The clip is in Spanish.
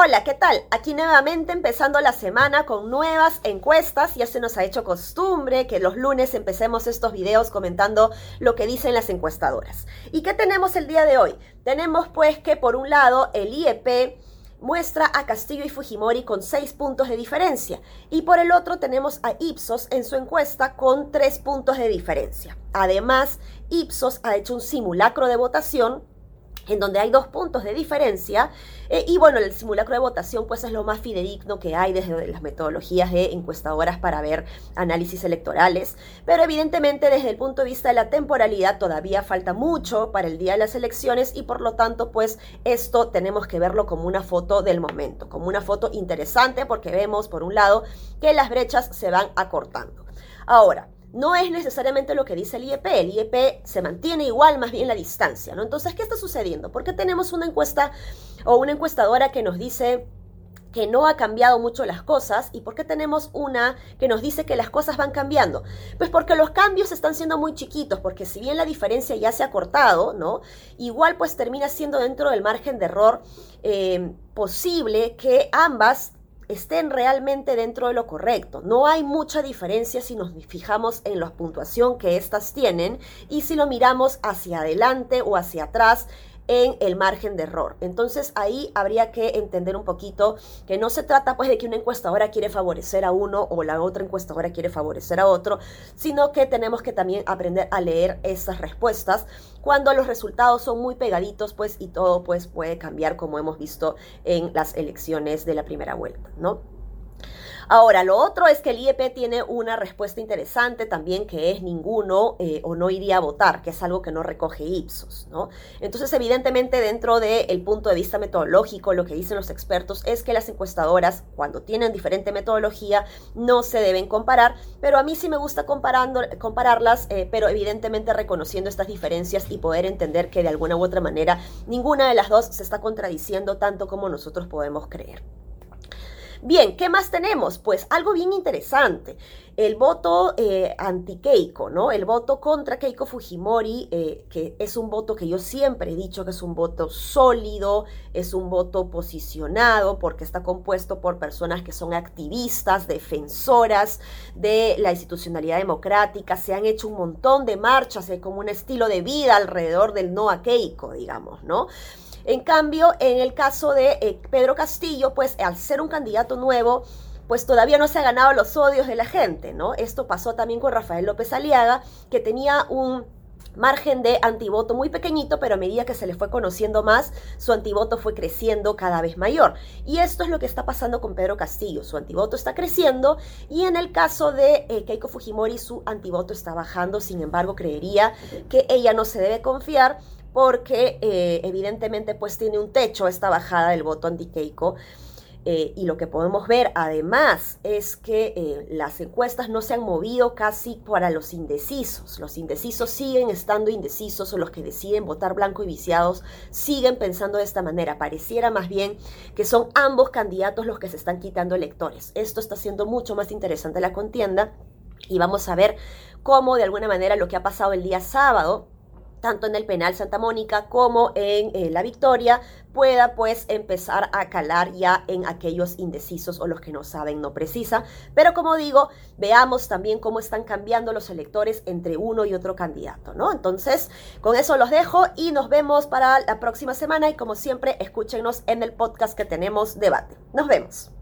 Hola, ¿qué tal? Aquí nuevamente empezando la semana con nuevas encuestas. Ya se nos ha hecho costumbre que los lunes empecemos estos videos comentando lo que dicen las encuestadoras. ¿Y qué tenemos el día de hoy? Tenemos pues que por un lado el IEP muestra a Castillo y Fujimori con seis puntos de diferencia y por el otro tenemos a Ipsos en su encuesta con tres puntos de diferencia. Además, Ipsos ha hecho un simulacro de votación en donde hay dos puntos de diferencia. Eh, y bueno, el simulacro de votación pues es lo más fidedigno que hay desde las metodologías de encuestadoras para ver análisis electorales. Pero evidentemente desde el punto de vista de la temporalidad todavía falta mucho para el día de las elecciones y por lo tanto pues esto tenemos que verlo como una foto del momento, como una foto interesante porque vemos por un lado que las brechas se van acortando. Ahora, no es necesariamente lo que dice el IEP. El IEP se mantiene igual, más bien la distancia, ¿no? Entonces, ¿qué está sucediendo? ¿Por qué tenemos una encuesta o una encuestadora que nos dice que no ha cambiado mucho las cosas y por qué tenemos una que nos dice que las cosas van cambiando? Pues porque los cambios están siendo muy chiquitos, porque si bien la diferencia ya se ha cortado, ¿no? Igual pues termina siendo dentro del margen de error eh, posible que ambas estén realmente dentro de lo correcto. No hay mucha diferencia si nos fijamos en la puntuación que éstas tienen y si lo miramos hacia adelante o hacia atrás en el margen de error. Entonces ahí habría que entender un poquito que no se trata pues de que una encuestadora quiere favorecer a uno o la otra encuestadora quiere favorecer a otro, sino que tenemos que también aprender a leer esas respuestas cuando los resultados son muy pegaditos pues y todo pues puede cambiar como hemos visto en las elecciones de la primera vuelta, ¿no? Ahora, lo otro es que el IEP tiene una respuesta interesante también que es ninguno eh, o no iría a votar, que es algo que no recoge Ipsos, ¿no? Entonces, evidentemente, dentro del punto de vista metodológico, lo que dicen los expertos es que las encuestadoras, cuando tienen diferente metodología, no se deben comparar, pero a mí sí me gusta comparando, compararlas, eh, pero evidentemente reconociendo estas diferencias y poder entender que de alguna u otra manera ninguna de las dos se está contradiciendo tanto como nosotros podemos creer. Bien, ¿qué más tenemos? Pues algo bien interesante. El voto eh, anti-Keiko, ¿no? El voto contra Keiko Fujimori, eh, que es un voto que yo siempre he dicho que es un voto sólido, es un voto posicionado, porque está compuesto por personas que son activistas, defensoras de la institucionalidad democrática, se han hecho un montón de marchas, hay como un estilo de vida alrededor del no a Keiko, digamos, ¿no? En cambio, en el caso de eh, Pedro Castillo, pues al ser un candidato nuevo, pues todavía no se ha ganado los odios de la gente, ¿no? Esto pasó también con Rafael López Aliaga, que tenía un margen de antivoto muy pequeñito, pero a medida que se le fue conociendo más, su antivoto fue creciendo cada vez mayor. Y esto es lo que está pasando con Pedro Castillo. Su antivoto está creciendo y en el caso de eh, Keiko Fujimori, su antivoto está bajando. Sin embargo, creería que ella no se debe confiar porque eh, evidentemente pues tiene un techo esta bajada del voto anti-Keiko. Eh, y lo que podemos ver además es que eh, las encuestas no se han movido casi para los indecisos. Los indecisos siguen estando indecisos o los que deciden votar blanco y viciados siguen pensando de esta manera. Pareciera más bien que son ambos candidatos los que se están quitando electores. Esto está haciendo mucho más interesante la contienda y vamos a ver cómo de alguna manera lo que ha pasado el día sábado tanto en el penal Santa Mónica como en eh, La Victoria, pueda pues empezar a calar ya en aquellos indecisos o los que no saben, no precisa. Pero como digo, veamos también cómo están cambiando los electores entre uno y otro candidato, ¿no? Entonces, con eso los dejo y nos vemos para la próxima semana y como siempre, escúchenos en el podcast que tenemos debate. Nos vemos.